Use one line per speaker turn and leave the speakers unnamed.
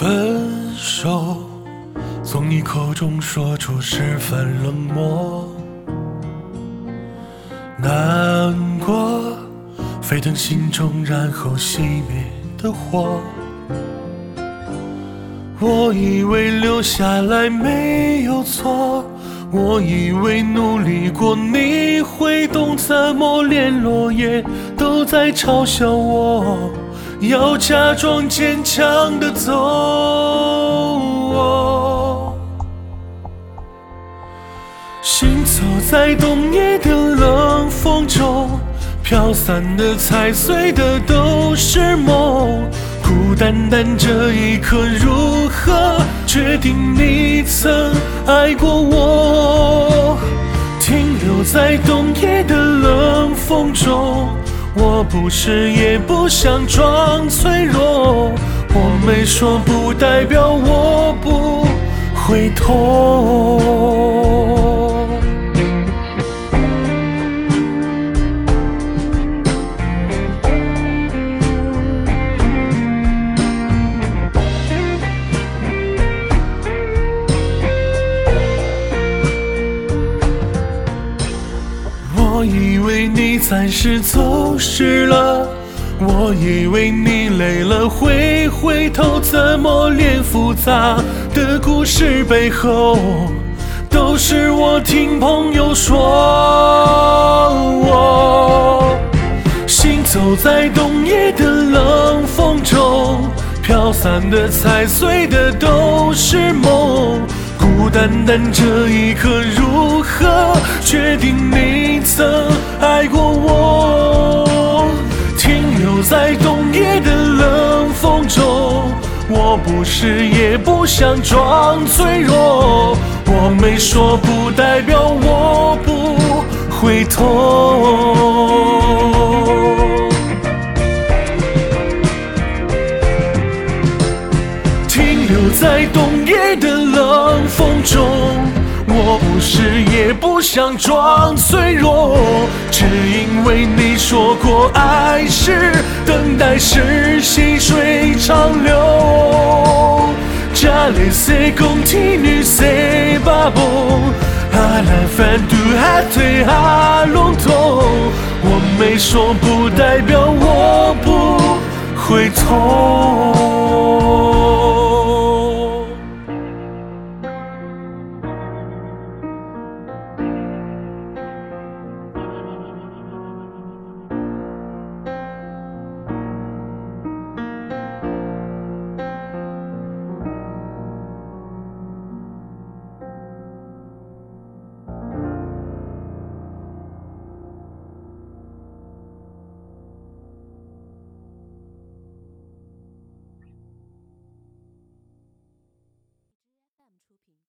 分手，从你口中说出十分冷漠，难过沸腾心中，然后熄灭的火。我以为留下来没有错，我以为努力过你会懂，怎么连落叶都在嘲笑我，要假装坚强的走。哦行走在冬夜的冷风中，飘散的、踩碎的都是梦。孤单单这一刻，如何决定你曾爱过我？停留在冬夜的冷风中，我不是也不想装脆弱。我没说不代表我不会痛。暂时走失了，我以为你累了会回头，怎么连复杂的故事背后都是我听朋友说？我行走在冬夜的冷风中，飘散的、踩碎的都是梦。孤单单这一刻，如何决定你曾爱过我？停留在冬夜的冷风中，我不是也不想装脆弱。我没说不代表我不会痛。停留在冬夜的冷不想装脆弱，只因为你说过爱是等待，是细水长流。家里谁共体女谁把梦，阿兰反对还对阿笼统，我没说不代表我不会痛。